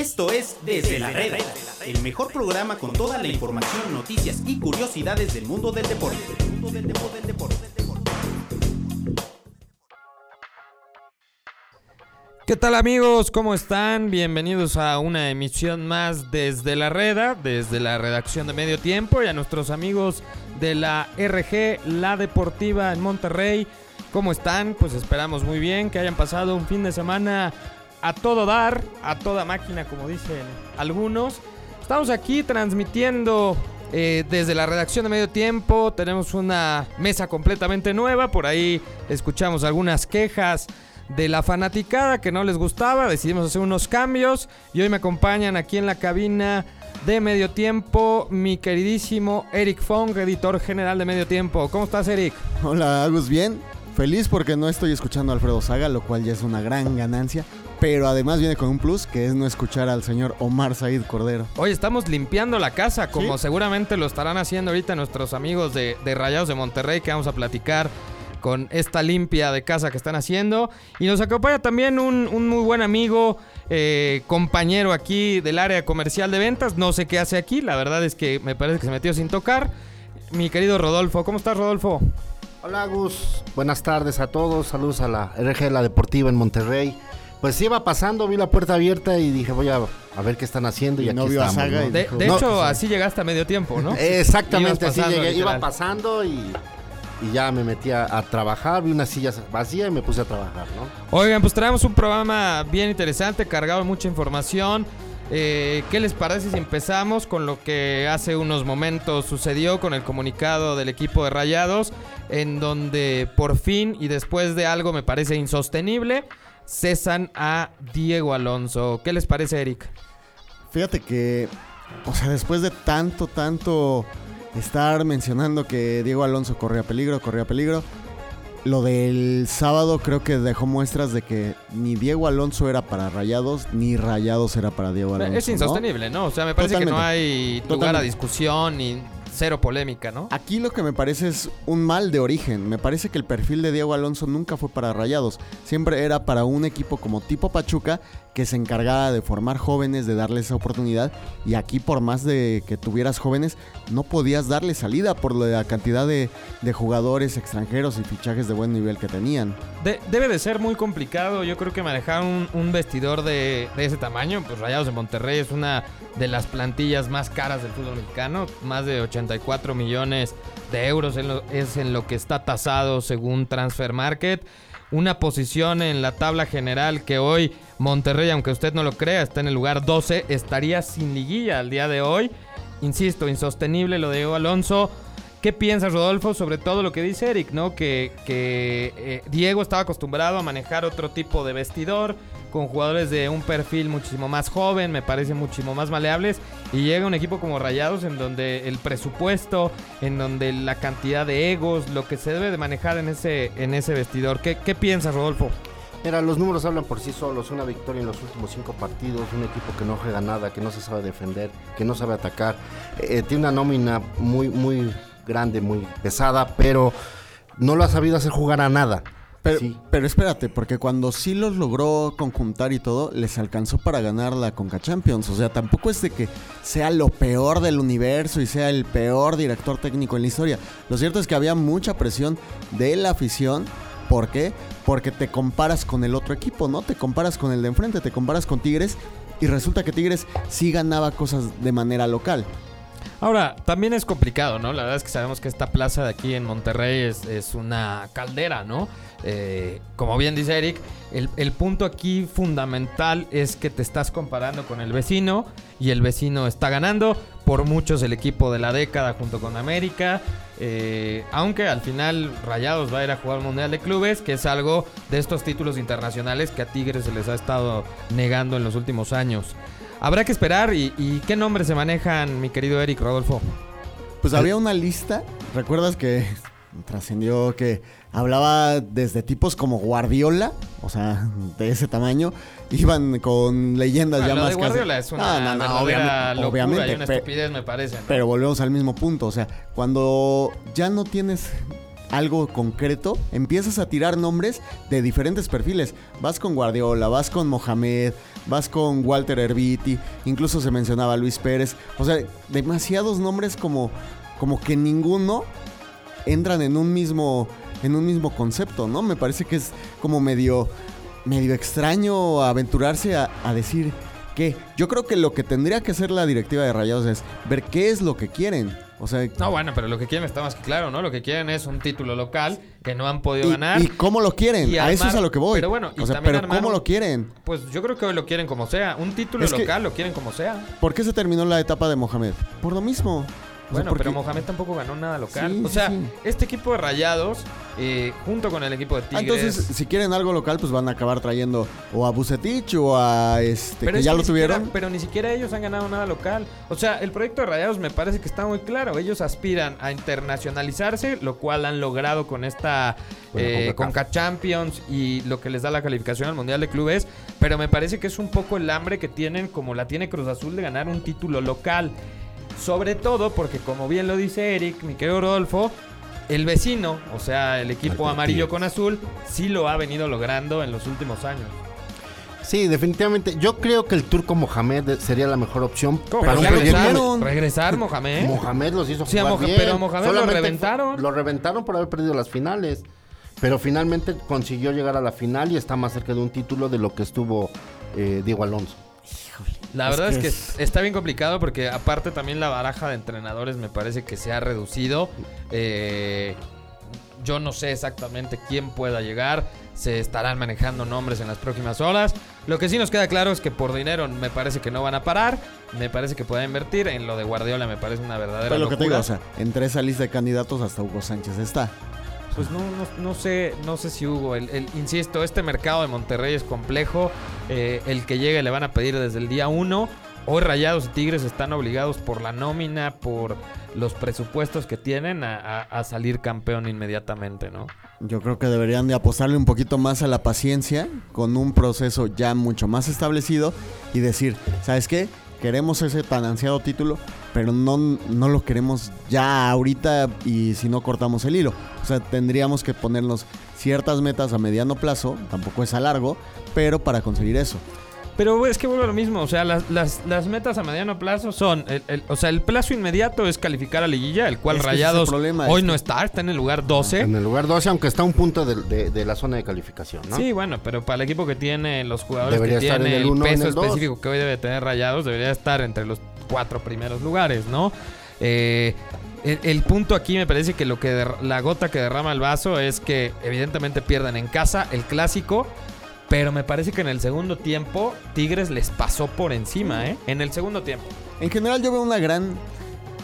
Esto es Desde la Reda, el mejor programa con toda la información, noticias y curiosidades del mundo del deporte. ¿Qué tal amigos? ¿Cómo están? Bienvenidos a una emisión más desde la Reda, desde la redacción de Medio Tiempo y a nuestros amigos de la RG, la Deportiva en Monterrey. ¿Cómo están? Pues esperamos muy bien que hayan pasado un fin de semana a todo dar, a toda máquina, como dicen algunos. Estamos aquí transmitiendo eh, desde la redacción de Medio Tiempo. Tenemos una mesa completamente nueva. Por ahí escuchamos algunas quejas de la fanaticada que no les gustaba. Decidimos hacer unos cambios. Y hoy me acompañan aquí en la cabina de Medio Tiempo mi queridísimo Eric Fong, editor general de Medio Tiempo. ¿Cómo estás, Eric? Hola, Agus, bien. Feliz porque no estoy escuchando a Alfredo Saga, lo cual ya es una gran ganancia. Pero además viene con un plus, que es no escuchar al señor Omar Said Cordero. Hoy estamos limpiando la casa, como seguramente lo estarán haciendo ahorita nuestros amigos de, de Rayados de Monterrey, que vamos a platicar con esta limpia de casa que están haciendo. Y nos acompaña también un, un muy buen amigo, eh, compañero aquí del área comercial de ventas. No sé qué hace aquí, la verdad es que me parece que se metió sin tocar. Mi querido Rodolfo, ¿cómo estás Rodolfo? Hola Gus, buenas tardes a todos, saludos a la RG La Deportiva en Monterrey. Pues iba pasando, vi la puerta abierta y dije voy a, a ver qué están haciendo y, Y aquí no vio a estamos. Saga ¿no? y De, dijo- de No, hecho, pues, así llegaste a medio tiempo, ¿no? Exactamente, así llegué, iba pasando y, y ya me metí a, a trabajar, vi unas sillas vacías y me puse a trabajar, ¿no? Oigan, pues traemos un programa bien interesante, cargado de mucha información. Eh, ¿Qué les parece si empezamos con lo que hace unos momentos sucedió con el comunicado del equipo de Rayados, en donde por fin y después de algo me parece insostenible, cesan a Diego Alonso? ¿Qué les parece, Eric? Fíjate que, o sea, después de tanto, tanto estar mencionando que Diego Alonso corría peligro, corría peligro, lo del sábado creo que dejó muestras de que ni Diego Alonso era para Rayados, ni Rayados era para Diego Alonso. es insostenible, ¿no? O sea, me parece que no hay lugar a Totalmente. discusión ni cero polémica, ¿no? Aquí lo que me parece es un mal de origen. Me parece que el perfil de Diego Alonso nunca fue para Rayados. Siempre era para un equipo como tipo Pachuca que se encargaba de formar jóvenes, de darles esa oportunidad. Y aquí por más de que tuvieras jóvenes, no podías darle salida por la cantidad de, de jugadores extranjeros y fichajes de buen nivel que tenían. De- debe de ser muy complicado, yo creo que manejar un, un vestidor de, de ese tamaño, pues Rayados de Monterrey es una de las plantillas más caras del fútbol mexicano, más de 84 millones de euros es en lo que está tasado según Transfer Market. Una posición en la tabla general que hoy Monterrey, aunque usted no lo crea, está en el lugar 12, estaría sin liguilla al día de hoy. Insisto, insostenible lo de Diego Alonso. ¿Qué piensas, Rodolfo, sobre todo lo que dice Eric, ¿no? Que, que, eh, Diego estaba acostumbrado a manejar otro tipo de vestidor, con jugadores de un perfil muchísimo más joven, me parece muchísimo más maleables, y llega un equipo como Rayados en donde el presupuesto, en donde la cantidad de egos, lo que se debe de manejar en ese, en ese vestidor. ¿Qué, piensas, Rodolfo? Mira, los números hablan por sí solos. Una victoria en los últimos cinco partidos, un equipo que no juega nada, que no se sabe defender, que no sabe atacar. Eh, tiene una nómina muy, muy grande, muy pesada, pero no lo ha sabido hacer jugar a nada. Pero, Sí. pero espérate, porque cuando sí los logró conjuntar y todo, les alcanzó para ganar la Conca Champions. O sea, tampoco es de que sea lo peor del universo y sea el peor director técnico en la historia. Lo cierto es que había mucha presión de la afición. ¿Por qué? Porque te comparas con el otro equipo, ¿no? Te comparas con el de enfrente, te comparas con Tigres y resulta que Tigres sí ganaba cosas de manera local. Ahora, también es complicado, ¿no? La verdad es que sabemos que esta plaza de aquí en Monterrey es, una caldera, ¿no? Eh, como bien dice Eric, el, el punto aquí fundamental es que te estás comparando con el vecino y el vecino está ganando. Por muchos el equipo de la década junto con América. eh, aunque al final Rayados va a ir a jugar al Mundial de Clubes, que es algo de estos títulos internacionales que a Tigres se les ha estado negando en los últimos años. Habrá que esperar. ¿Y, y qué nombres se manejan, mi querido Eric Rodolfo? Pues había una lista, ¿recuerdas que trascendió que hablaba desde tipos como Guardiola, o sea, de ese tamaño, iban con leyendas Ah, ya lo más de casi- Guardiola es una No, no, no, obviamente, locura obviamente, y una estupidez, me parece. ¿no? pero volvemos al mismo punto, o sea, cuando ya no tienes algo concreto, empiezas a tirar nombres de diferentes perfiles. Vas con Guardiola, vas con Mohamed, vas con Walter Herbiti, incluso se mencionaba Luis Pérez. O sea, demasiados nombres como, como que ninguno entran en un mismo en un mismo concepto, ¿no? Me parece que es como medio medio extraño aventurarse a, a decir que yo creo que lo que tendría que hacer la directiva de Rayados es ver qué es lo que quieren. O sea, No, bueno, pero lo que quieren está más que claro, ¿no? Lo que quieren es un título local que no han podido y, ganar. y cómo lo quieren? Y a eso es a lo que voy. pero bueno, y o sea, también pero armar ¿cómo lo quieren? Pues yo creo que hoy lo quieren como sea. Un título Es que- local lo quieren como sea. ¿Por qué se terminó la etapa de Mohamed? Por lo mismo. Sea, Bueno, porque- pero Mohamed tampoco ganó nada local. Sí, o sea, sí. este equipo de Rayados, eh, junto con el equipo de Ah, Tigres... entonces, si quieren algo local, pues van a acabar trayendo o a Bucetich o a este, que es ya que lo siquiera- tuvieron. pero ni siquiera ellos han ganado nada local. O sea, el proyecto de Rayados me parece que está muy claro. Ellos aspiran a internacionalizarse, lo cual han logrado con esta la eh. Conca Champions y lo que les da la calificación al Mundial de Clubes. Pero me parece que es un poco el hambre que tienen, como la tiene Cruz Azul, de ganar un título local. Sobre todo porque, como bien lo dice Eric, mi querido Rodolfo, el vecino, o sea, el equipo amarillo con azul, sí lo ha venido logrando en los últimos años. Sí, definitivamente. Yo creo que el turco Mohamed sería la mejor opción ¿Cómo? para un proyecto. tuvieron. Regresar, Mohamed. Mohamed los hizo Sí, jugar bien. pero Mohamed lo reventaron. Lo reventaron por haber perdido las finales. Pero finalmente consiguió llegar a la final y está más cerca de un título de lo que estuvo eh, Diego Alonso. La Es verdad que es que es- está bien complicado porque aparte también la baraja de entrenadores me parece que se ha reducido. Eh, yo no sé exactamente quién pueda llegar. Se estarán manejando nombres en las próximas horas. Lo que sí nos queda claro es que por dinero me parece que no van a parar. Me parece que pueden invertir. En lo de Guardiola me parece una verdadera Pero lo que te digo, o sea, entre esa lista de candidatos hasta Hugo Sánchez está. Pues no, no, no sé, no sé si Hugo. El, insisto, este mercado de Monterrey es complejo. Eh, el que llegue le van a pedir desde el día uno. Hoy Rayados y Tigres están obligados por la nómina, por los presupuestos que tienen a, a- a salir campeón inmediatamente, ¿no? Yo creo que deberían de apostarle un poquito más a la paciencia con un proceso ya mucho más establecido y decir, ¿sabes qué? Queremos ese tan ansiado título, pero no, no lo queremos ya ahorita y si no cortamos el hilo. O sea, tendríamos que ponernos ciertas metas a mediano plazo, tampoco es a largo, pero para conseguir eso. Pero es que vuelvo a lo mismo, o sea, las, las, las metas a mediano plazo son, el, el- o sea, el plazo inmediato es calificar a liguilla, el cual Es el Rayados problema, hoy es no está, está en el lugar 12. En el lugar 12, aunque está a un punto de, de- de la zona de calificación, ¿no? Sí, bueno, pero para el equipo que tiene, los jugadores Debería que tiene, el uno, peso específico que hoy debe tener Rayados, debería estar entre los cuatro primeros lugares, ¿no? Eh, el, el punto aquí me parece que lo que der- la gota que derrama el vaso es que evidentemente pierden en casa el clásico, pero me parece que en el segundo tiempo Tigres les pasó por encima, ¿eh? En el segundo tiempo. En general yo veo una gran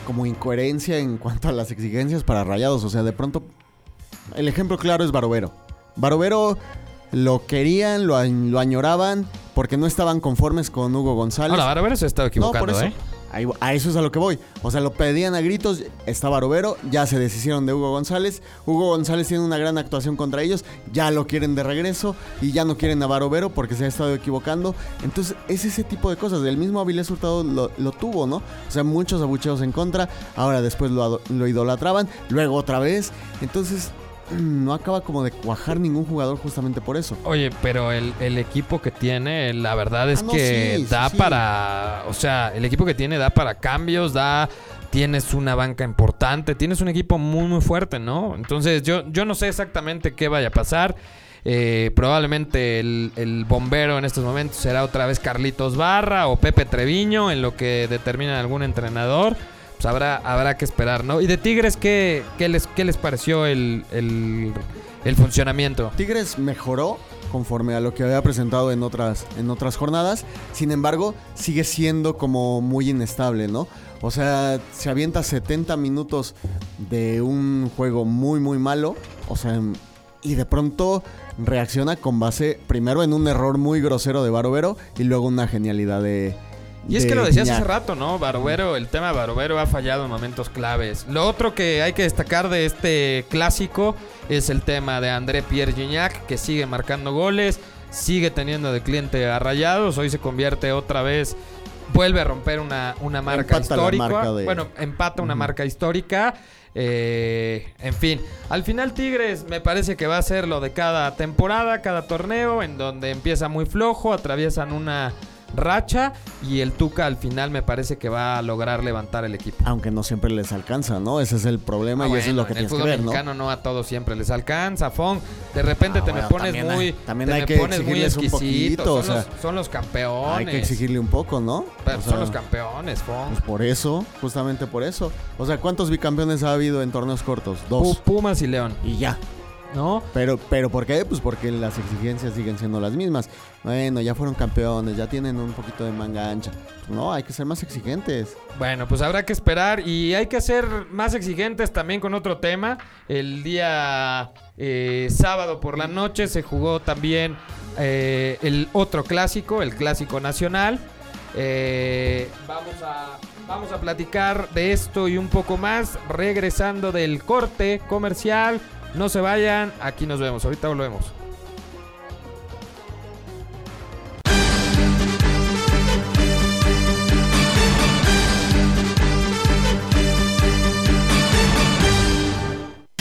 como incoherencia en cuanto a las exigencias para Rayados. O sea, de pronto, el ejemplo claro es Barovero. Barovero lo querían, lo, lo añoraban, porque no estaban conformes con Hugo González. Ahora, Barovero se ha estado no, equivocando, por eso. ¿eh? A eso es a lo que voy. O sea, lo pedían a gritos, está Barovero, ya se deshicieron de Hugo González. Hugo González tiene una gran actuación contra ellos, ya lo quieren de regreso y ya no quieren a Barovero porque se ha estado equivocando. Entonces, es ese tipo de cosas. El mismo Avilés Hurtado lo, tuvo, ¿no? O sea, muchos abucheos en contra, ahora después lo idolatraban, luego otra vez. Entonces, no acaba como de cuajar ningún jugador justamente por eso. Oye, pero el, el equipo que tiene, la verdad es Ah, no, que sí, da sí. para. O sea, el equipo que tiene da para cambios, da. Tienes una banca importante, tienes un equipo muy, muy fuerte, ¿no? Entonces, yo, yo no sé exactamente qué vaya a pasar. Eh, probablemente el, el bombero en estos momentos será otra vez Carlitos Barra o Pepe Treviño, en lo que determina algún entrenador. Pues habrá, habrá que esperar, ¿no? Y de Tigres, ¿qué, qué les, qué les pareció el, el, el funcionamiento? Tigres mejoró conforme a lo que había presentado en otras, en otras jornadas. Sin embargo, sigue siendo como muy inestable, ¿no? O sea, se avienta 70 minutos de un juego muy, muy malo. O sea, y de pronto reacciona con base primero en un error muy grosero de Barovero y luego una genialidad de. Y es que lo decías hace rato, ¿no? Barovero, el tema de Barovero ha fallado en momentos claves. Lo otro que hay que destacar de este clásico es el tema de André Pierre Gignac, que sigue marcando goles, sigue teniendo de cliente a Rayados, hoy se convierte otra vez, vuelve a romper una, una marca Empata histórica. marca de- Bueno, empata una marca histórica. Eh, en fin, al final Tigres me parece que va a ser lo de cada temporada, cada torneo, en donde empieza muy flojo, atraviesan una racha y el Tuca al final me parece que va a lograr levantar el equipo. Aunque no siempre les alcanza, ¿no? Ese es el problema Ah, y eso es bueno, lo que tienes que ver, ¿no? mexicano no a todos siempre les alcanza, Fon. De repente Ah, te me bueno, pones también hay- muy también te hay me que pones muy un poquito, o son, sea, los, son los campeones. Hay que exigirle un poco, ¿no? Pero O son los campeones, Fon. Pues por eso, justamente por eso. O sea, ¿cuántos bicampeones ha habido en torneos cortos? Dos. Pumas y León, Y ya. ¿No? Pero, pero ¿por qué? Pues porque las exigencias siguen siendo las mismas. Bueno, ya fueron campeones, ya tienen un poquito de manga ancha. Pues no, hay que ser más exigentes. Bueno, pues habrá que esperar y hay que ser más exigentes también con otro tema. El día eh, sábado por la noche se jugó también eh, el otro clásico, el clásico nacional. Eh, vamos, a, vamos a platicar de esto y un poco más regresando del corte comercial. No se vayan, aquí nos vemos, ahorita volvemos.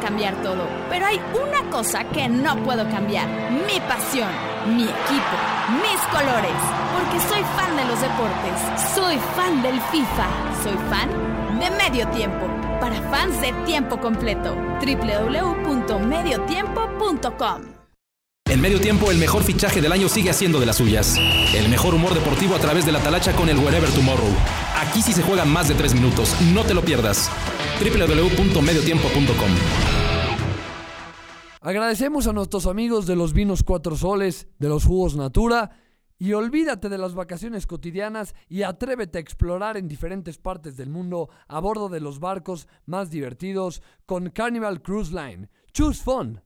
cambiar todo. Pero hay una cosa que no puedo cambiar. Mi pasión, mi equipo, mis colores. Porque soy fan de los deportes. Soy fan del FIFA. Soy fan de Medio Tiempo. Para fans de tiempo completo. www.mediotiempo.com En medio tiempo, el mejor fichaje del año sigue haciendo de las suyas. El mejor humor deportivo a través de la talacha con el Wherever Tomorrow. Aquí sí se juega más de tres minutos. No te lo pierdas. www.mediotiempo.com Agradecemos a nuestros amigos de los vinos Cuatro Soles, de los jugos Natura, y olvídate de las vacaciones cotidianas y atrévete a explorar en diferentes partes del mundo a bordo de los barcos más divertidos con Carnival Cruise Line. Choose fun.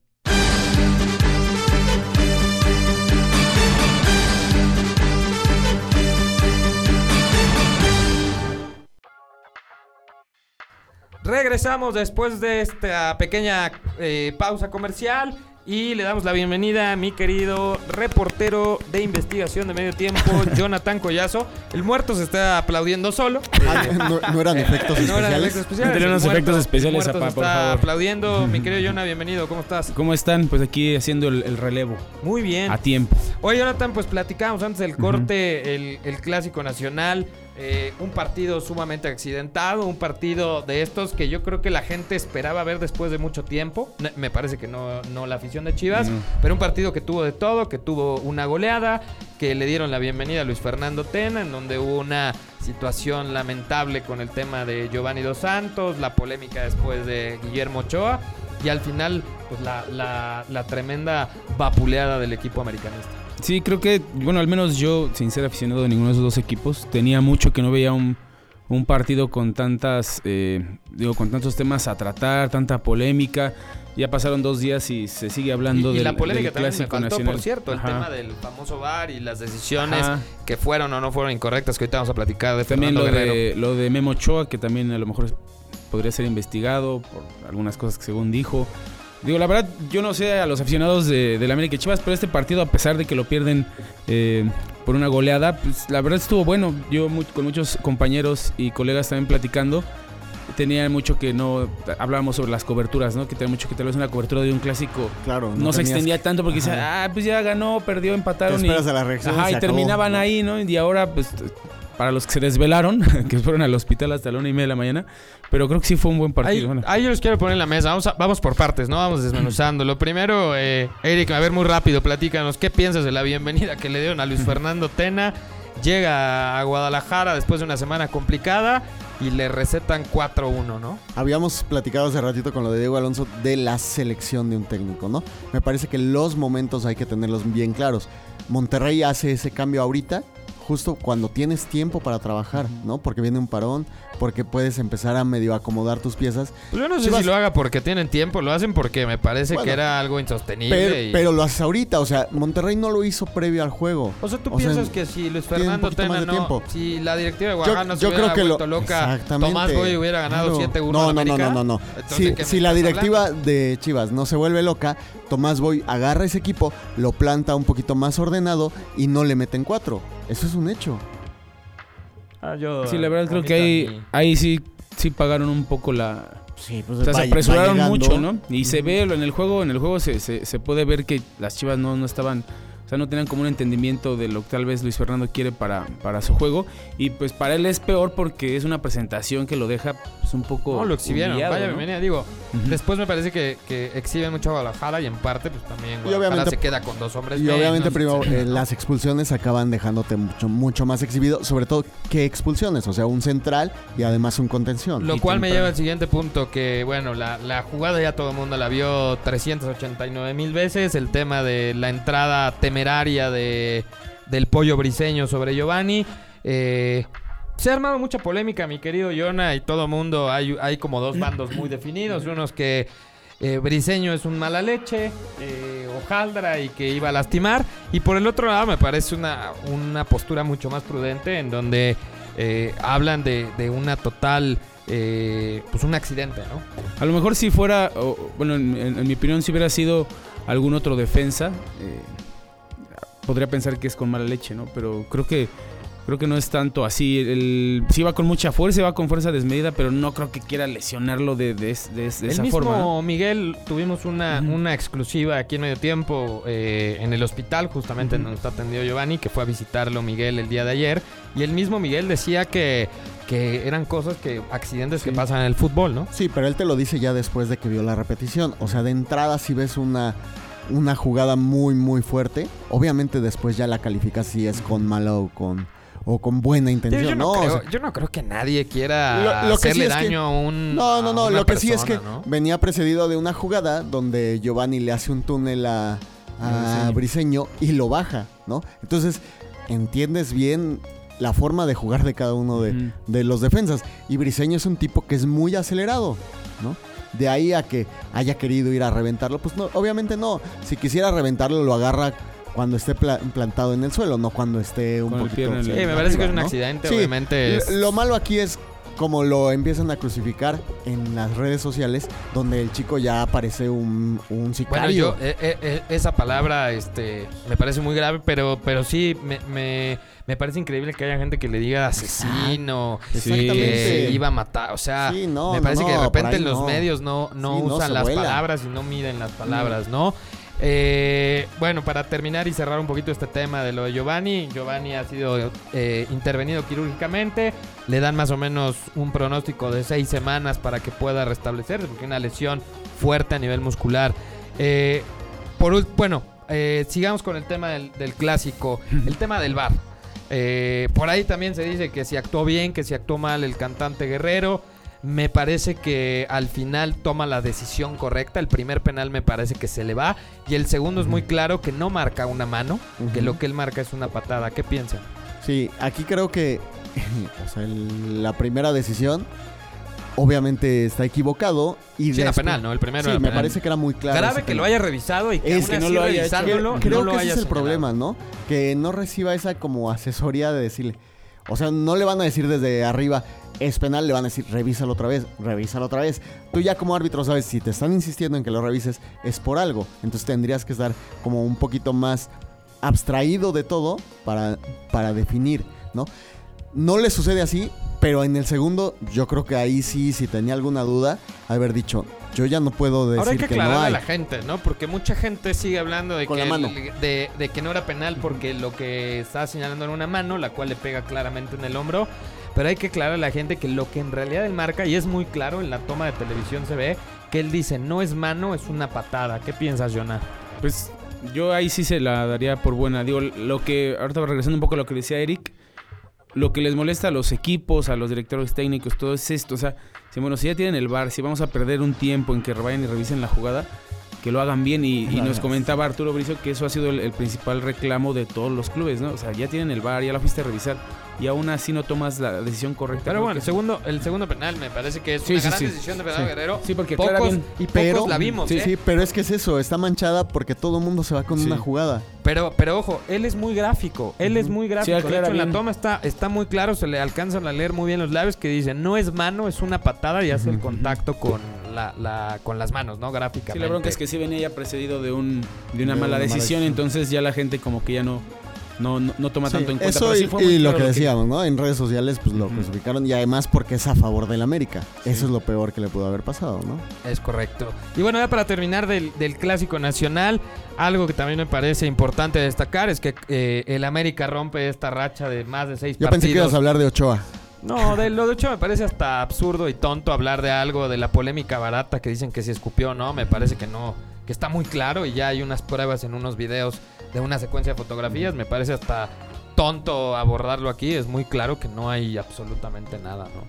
Regresamos después de esta pequeña eh, pausa comercial y le damos la bienvenida a mi querido reportero de investigación de medio tiempo, Jonathan Collazo. El muerto se está aplaudiendo solo. Ah, no, no eran efectos No eran especiales. efectos especiales. Métele unos El efectos muerto- especiales, el muerto apa, se por está favor. aplaudiendo. Mi querido Jonah, bienvenido. ¿Cómo estás? ¿Cómo están? Pues aquí haciendo el, el relevo Muy bien. a tiempo. Oye, Jonathan, pues platicábamos antes del corte el, el Clásico Nacional. eh, un partido sumamente accidentado, un partido de estos que yo creo que la gente esperaba ver después de mucho tiempo. Me parece que no, no la afición de Chivas, pero un partido que tuvo de todo, que tuvo una goleada, que le dieron la bienvenida a Luis Fernando Tena, en donde hubo una situación lamentable con el tema de Giovanni Dos Santos, la polémica después de Guillermo Ochoa. Y al final, pues la, la- la tremenda vapuleada del equipo americanista. Sí, creo que, bueno, al menos yo, sin ser aficionado de ninguno de esos dos equipos, tenía mucho que no veía un, un partido con tantas, eh, digo, con tantos temas a tratar, tanta polémica. Ya pasaron dos días y se sigue hablando y, y del, la polémica del también me Clásico faltó, Nacional. por cierto, el tema del famoso VAR y las decisiones Ajá. que fueron o no fueron incorrectas, que ahorita vamos a platicar de También Fernando lo Guerrero. de, lo de Memo Ochoa, que también a lo mejor podría ser investigado por algunas cosas que según dijo. Digo, la verdad, yo no sé a los aficionados de, de la América y Chivas, pero este partido, a pesar de que lo pierden eh, por una goleada, pues la verdad estuvo bueno. Yo mu- con muchos compañeros y colegas también platicando, tenía mucho que no... Hablábamos sobre las coberturas, ¿no? Que tenía mucho que tal vez una cobertura de un clásico Claro. no, se extendía tanto porque decía, ah, pues ya ganó, perdió, Te empataron. esperas y, a la reacción. Ajá, se y acabó, terminaban ¿no? ahí, ¿no? Y ahora, pues, para los que se desvelaron, que fueron al hospital hasta la una y media de la mañana, pero creo que sí fue un buen Ahí, partido. bueno. ahí yo los quiero poner en la mesa. Vamos, a- vamos por partes, ¿no? Vamos desmenuzando. Lo primero, eh, Eric, a ver muy rápido, platícanos. ¿Qué piensas de la bienvenida que le dieron a Luis Fernando Tena? Llega a Guadalajara después de una semana complicada y le recetan 4-1, ¿no? Habíamos platicado hace ratito con lo de Diego Alonso de la selección de un técnico, ¿no? Me parece que los momentos hay que tenerlos bien claros. Monterrey hace ese cambio ahorita, justo cuando tienes tiempo para trabajar, ¿no? Porque viene un parón, porque puedes empezar a medio acomodar tus piezas. Pues yo no sé Chivas- si lo haga porque tienen tiempo, lo hacen porque me parece Bueno, que era algo insostenible. Pero, y- pero lo haces ahorita, o sea, Monterrey no lo hizo previo al juego. o sea, tú o sea, piensas que si Luis Fernando Tena no, tiempo. si la directiva de Guadalajara no se yo hubiera creo que lo loca. Tomás Boy hubiera ganado Claro. 7-1 No, no, no, no, no, no. Entonces, Si, ¿de qué me si la directiva hablando? de Chivas no se vuelve loca, Tomás Boy agarra ese equipo, lo planta un poquito más ordenado y no le meten cuatro. Eso es un hecho. Ah, yo- Sí, la verdad creo que ahí, ahí sí, sí pagaron un poco la... Sí, pues O sea, se va- apresuraron mucho, ¿no? Y se ve en el juego, en el juego se, se, se puede ver que las Chivas no, no estaban, o sea, no tenían como un entendimiento de lo que tal vez Luis Fernando quiere para, para su juego. Y pues para él es peor porque es una presentación que lo deja pues, un poco. No, lo exhibieron. humillado, Vaya, ¿no? bienvenida. Digo, después me parece que, que exhiben mucho a Guadalajara y en parte, pues también Guadalajara obviamente- se queda con dos hombres Y menos, obviamente, primo, etcétera, eh, las expulsiones acaban dejándote mucho, mucho más exhibido. Sobre todo, ¿qué expulsiones? O sea, un central y además un contención. Lo cual me lleva al siguiente punto, que bueno, la, la jugada ya todo el mundo la vio 389 mil veces, el tema de la entrada temeraria de, del pollo briseño sobre Giovanni. eh, se ha armado mucha polémica, mi querido Yona, y todo mundo, hay, hay como dos bandos muy definidos, unos que eh, Briseño es un mala leche, eh, hojaldra y que iba a lastimar, y por el otro lado me parece una, una postura mucho más prudente en donde eh, hablan de, de una total, eh, pues un accidente, ¿no? A lo mejor si fuera, bueno, en, en- mi opinión, si hubiera sido algún otro defensa, podría pensar que es con mala leche, ¿no? Pero creo que creo que no es tanto así. El, sí va con mucha fuerza, va con fuerza desmedida, pero no creo que quiera lesionarlo de, de, de el esa mismo forma. ¿no? Miguel, tuvimos una, una exclusiva aquí en medio tiempo eh, en el hospital, justamente en donde está atendido Giovanni, que fue a visitarlo Miguel el día de ayer. Y el mismo Miguel decía que, que eran cosas que, accidentes que pasan en el fútbol, ¿no? Sí, pero él te lo dice ya después de que vio la repetición. O sea, de entrada si ves una, una jugada muy, muy fuerte. Obviamente después ya la calificas si es con mala o con, o con buena intención. yo no no, o creo, sea, yo no creo que nadie quiera Lo- hacerle sí es que- daño a un. no, no, no. Lo que sí es que venía precedido de una jugada donde Giovanni le hace un túnel a, a Briseño y lo baja, ¿no? Entonces, entiendes bien la forma de jugar de cada uno de, de los defensas. Y Briseño es un tipo que es muy acelerado, ¿no? De ahí a que haya querido ir a reventarlo, pues no, obviamente no. Si quisiera reventarlo, lo agarra cuando esté pla- plantado en el suelo, no cuando esté un Con el poquito. pie en el- Sí, sí, me parece que es un ¿no? accidente, Sí, obviamente. es- lo malo aquí es como lo empiezan a crucificar en las redes sociales, donde el chico ya parece un, un Bueno, sicario. yo, eh, eh, eh, esa palabra este, me parece muy grave, pero, pero sí, me, me, me parece increíble que haya gente que le diga asesino, Exactamente. que iba a matar. O sea, Sí, no, me no, parece que de repente los medios no, no Sí, usan las vuela. palabras y no miden las palabras, ¿no? Eh, bueno, para terminar y cerrar un poquito este tema de lo de Giovanni, Giovanni ha sido eh, intervenido quirúrgicamente, le dan más o menos un pronóstico de seis semanas para que pueda restablecerse, porque una lesión fuerte a nivel muscular. Eh, por bueno, eh, sigamos con el tema del, del clásico, el tema del bar. por ahí también se dice que si actuó bien, que si actuó mal el cantante Guerrero. Me parece que al final toma la decisión correcta. El primer penal me parece que se le va. Y el segundo es muy claro que no marca una mano, que lo que él marca es una patada. ¿Qué piensan? Sí, aquí creo que o sea, el- la primera decisión obviamente está equivocado. Y Sí, era penal, ¿no? El primero Sí, era me penal. parece que era muy claro. Grave que lo haya revisado y que, Es que no lo haya hecho. Creo no lo que ese es el señalado. problema, ¿no? Que no reciba esa como asesoría de decirle. O sea, no le van a decir desde arriba, es penal, le van a decir, revísalo otra vez, revísalo otra vez. Tú ya como árbitro sabes, si te están insistiendo en que lo revises, es por algo. Entonces tendrías que estar como un poquito más abstraído de todo para, para definir, ¿no? No le sucede así, pero en el segundo, yo creo que ahí sí, si tenía alguna duda, haber dicho, yo ya no puedo decir Ahora hay que que, no aclararle hay. a la gente, ¿no? Porque mucha gente sigue hablando de Con que, la mano. el- de, de que no era penal porque lo que estaba señalando era una mano, la cual le pega claramente en el hombro. Pero hay que aclarar a la gente que lo que en realidad él marca, y es muy claro, en la toma de televisión se ve, que él dice, no es mano, es una patada. ¿Qué piensas, Jonah? Pues yo ahí sí se la daría por buena. Digo, lo que, ahorita regresando un poco a lo que decía Eric, lo que les molesta a los equipos, a los directores técnicos, todo es esto. O sea, bueno, si ya tienen el bar, si vamos a perder un tiempo en que vayan y revisen la jugada, que lo hagan bien y, y nos comentaba Arturo Bricio que eso ha sido el, el principal reclamo de todos los clubes, ¿no? O sea, ya tienen el VAR, ya la fuiste a revisar y aún así no tomas la decisión correcta. Pero bueno, que el segundo, el segundo penal me parece que es Sí, una sí, gran sí. decisión de Fernando Sí. Guerrero. Sí, porque pocos, bien. y pocos Pero- la vimos, sí, ¿eh? sí, pero es que es eso, está manchada porque todo el mundo se va con Sí. una jugada. Pero, pero ojo, él es muy gráfico. Él es muy gráfico. de hecho, en la toma está, está muy claro, se le alcanzan a leer muy bien los labios que dice, no es mano, es una patada y hace el contacto con la, la- con las manos, ¿no? Gráficamente. Sí, la bronca es que sí venía ya precedido de un de una De mala una mala decisión, entonces ya la gente como que ya no no, no, no toma Sí, tanto en cuenta. eso sí y, fue y lo claro que decíamos, ¿no? En redes sociales pues lo crucificaron y además porque es a favor del América. Eso es lo peor que le pudo haber pasado, ¿no? Es correcto. Y bueno, ya para terminar del, del clásico nacional, algo que también me parece importante destacar es que eh, el América rompe esta racha de más de seis Yo partidos. pensé que ibas a hablar de Ochoa. No, de lo de hecho me parece hasta absurdo y tonto hablar de algo de la polémica barata que dicen que si escupió o no. Me parece que no, que está muy claro y ya hay unas pruebas en unos videos de una secuencia de fotografías. Me parece hasta tonto abordarlo aquí. Es muy claro que no hay absolutamente nada, ¿no?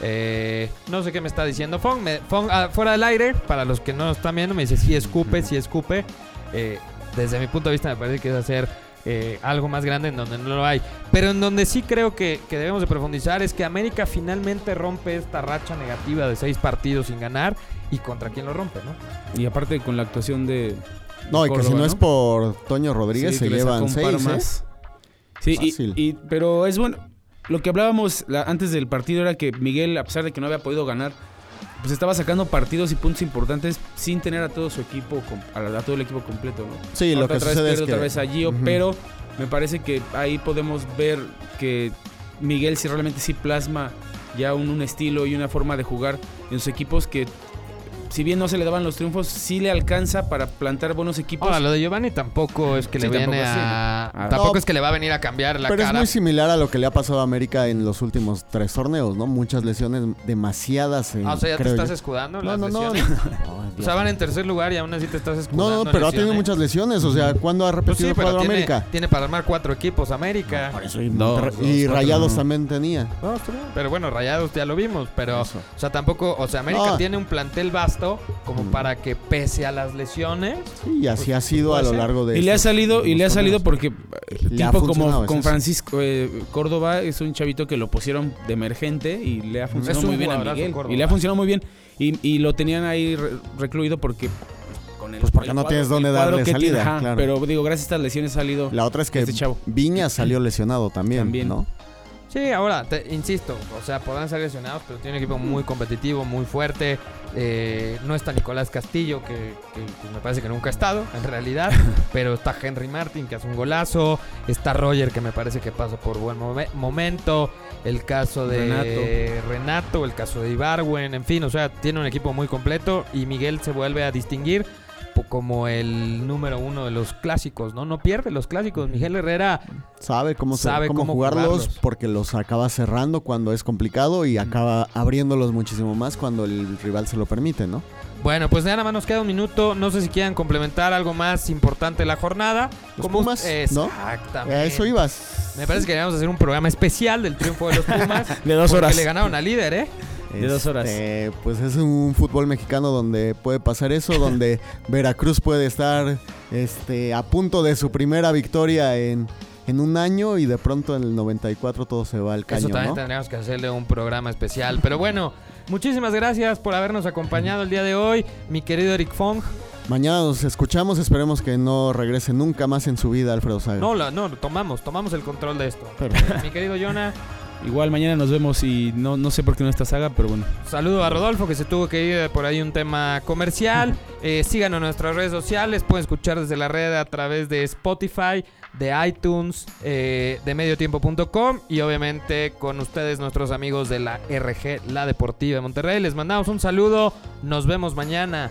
Eh, no sé qué me está diciendo Fong. Me- Fong, ah, fuera del aire, para los que no están viendo, me dice si escupe, si escupe. Eh, desde mi punto de vista me parece que es hacer eh, algo más grande en donde no lo hay. Pero en donde sí creo que, que debemos de profundizar es que América finalmente rompe esta racha negativa de seis partidos sin ganar. ¿Y contra quién lo rompe, no? Y aparte con la actuación de No, y que si no, es por Toño Rodríguez Sí, se llevan seis, ¿eh? más. Sí, y- Fácil. y- pero es bueno. Lo que hablábamos la- antes del partido era que Miguel, a pesar de que no había podido ganar, pues estaba sacando partidos y puntos importantes sin tener a todo su equipo, a, a todo el equipo completo, ¿no? Sí, lo Ahorita que otra vez sucede es pierde que... otra vez a Gio, pero me parece que ahí podemos ver que Miguel si realmente sí plasma ya un, un estilo y una forma de jugar en sus equipos que si bien no se le daban los triunfos, sí le alcanza para plantar buenos equipos. Ahora, lo de Giovanni tampoco es que le Sí, viene tampoco es, sí. a... Ah. Tampoco No, es que le va a venir a cambiar la Pero es cara. muy similar a lo que le ha pasado a América en los últimos tres torneos, ¿no? Muchas lesiones, demasiadas. en- Ah, o sea, ya te estás yo. escudando No, las no, no. lesiones. Ay, O sea, van en tercer lugar y aún así te estás escudando. No, no, pero ha tenido muchas lesiones. O sea, ¿cuándo ha Pues repetido sí, el pero cuadro tiene, América? tiene para armar cuatro equipos América. Por eso y, y cuatro, Rayados no. también tenía. No. Pero bueno, Rayados ya lo vimos, pero Eso. o sea, tampoco, o sea, América No. tiene un plantel vasto como Mm. para que pese a las lesiones, Sí, y así Pues, ha sido puede a lo largo de Y le ha salido, y le ha salido porque eh, tipo como con. Francisco eh, Córdoba es un chavito que lo pusieron de emergente y le ha funcionado un muy bien a Miguel. Y le ha funcionado muy bien. Y, y lo tenían ahí re- recluido porque con el, Pues porque el no tienes dónde darle tiene, salida, ajá, claro. Pero digo, gracias a estas lesiones ha salido. La otra es que Este chavo. Viña salió lesionado también, También. ¿no? Sí, ahora, te- insisto, o sea, podrán ser lesionados, pero tiene un equipo muy competitivo, muy fuerte. Eh, no está Nicolás Castillo, que, que, me parece que nunca ha estado, en realidad. pero está Henry Martin, que hace un golazo. Está Roger, que me parece que pasa por buen mome- momento. El caso de Renato. el caso de Ibarwen, en fin, o sea, tiene un equipo muy completo. Y Miguel se vuelve a distinguir como el número uno de los clásicos, ¿no? No pierde los clásicos. Miguel Herrera Sabe cómo, Sabe cómo cómo jugarlos, jugarlos. porque los acaba cerrando cuando es complicado y acaba abriéndolos muchísimo más cuando el rival se lo permite, ¿no? Bueno, pues nada más nos queda un minuto. No sé si quieran complementar algo más importante de la jornada. Los Como- Pumas, ¿no? Exactamente. A eso ibas. Me parece que deberíamos hacer un programa especial del triunfo de los Pumas. De dos horas. le ganaron al líder, ¿eh? De dos horas. Este, Pues es un fútbol mexicano donde puede pasar eso, donde Veracruz puede estar este, a punto de su primera victoria en, en un año y de pronto en el 94 todo se va al caño, Eso también ¿no? tendríamos que hacerle un programa especial. Pero bueno, muchísimas gracias por habernos acompañado el día de hoy, mi querido Eric Fong. Mañana nos escuchamos, esperemos que no regrese nunca más en su vida Alfredo Saga. No, la- no, tomamos, tomamos el control de esto. Perfecto. Mi querido Jonah, Igual mañana nos vemos y no, no sé por qué no esta saga, pero bueno. saludo a Rodolfo que se tuvo que ir por ahí un tema comercial. Eh, síganos en nuestras redes sociales, pueden escuchar desde la red a través de Spotify, de iTunes, eh, de mediotiempo.com y obviamente con ustedes nuestros amigos de la RG, la Deportiva de Monterrey. Les mandamos un saludo, nos vemos mañana.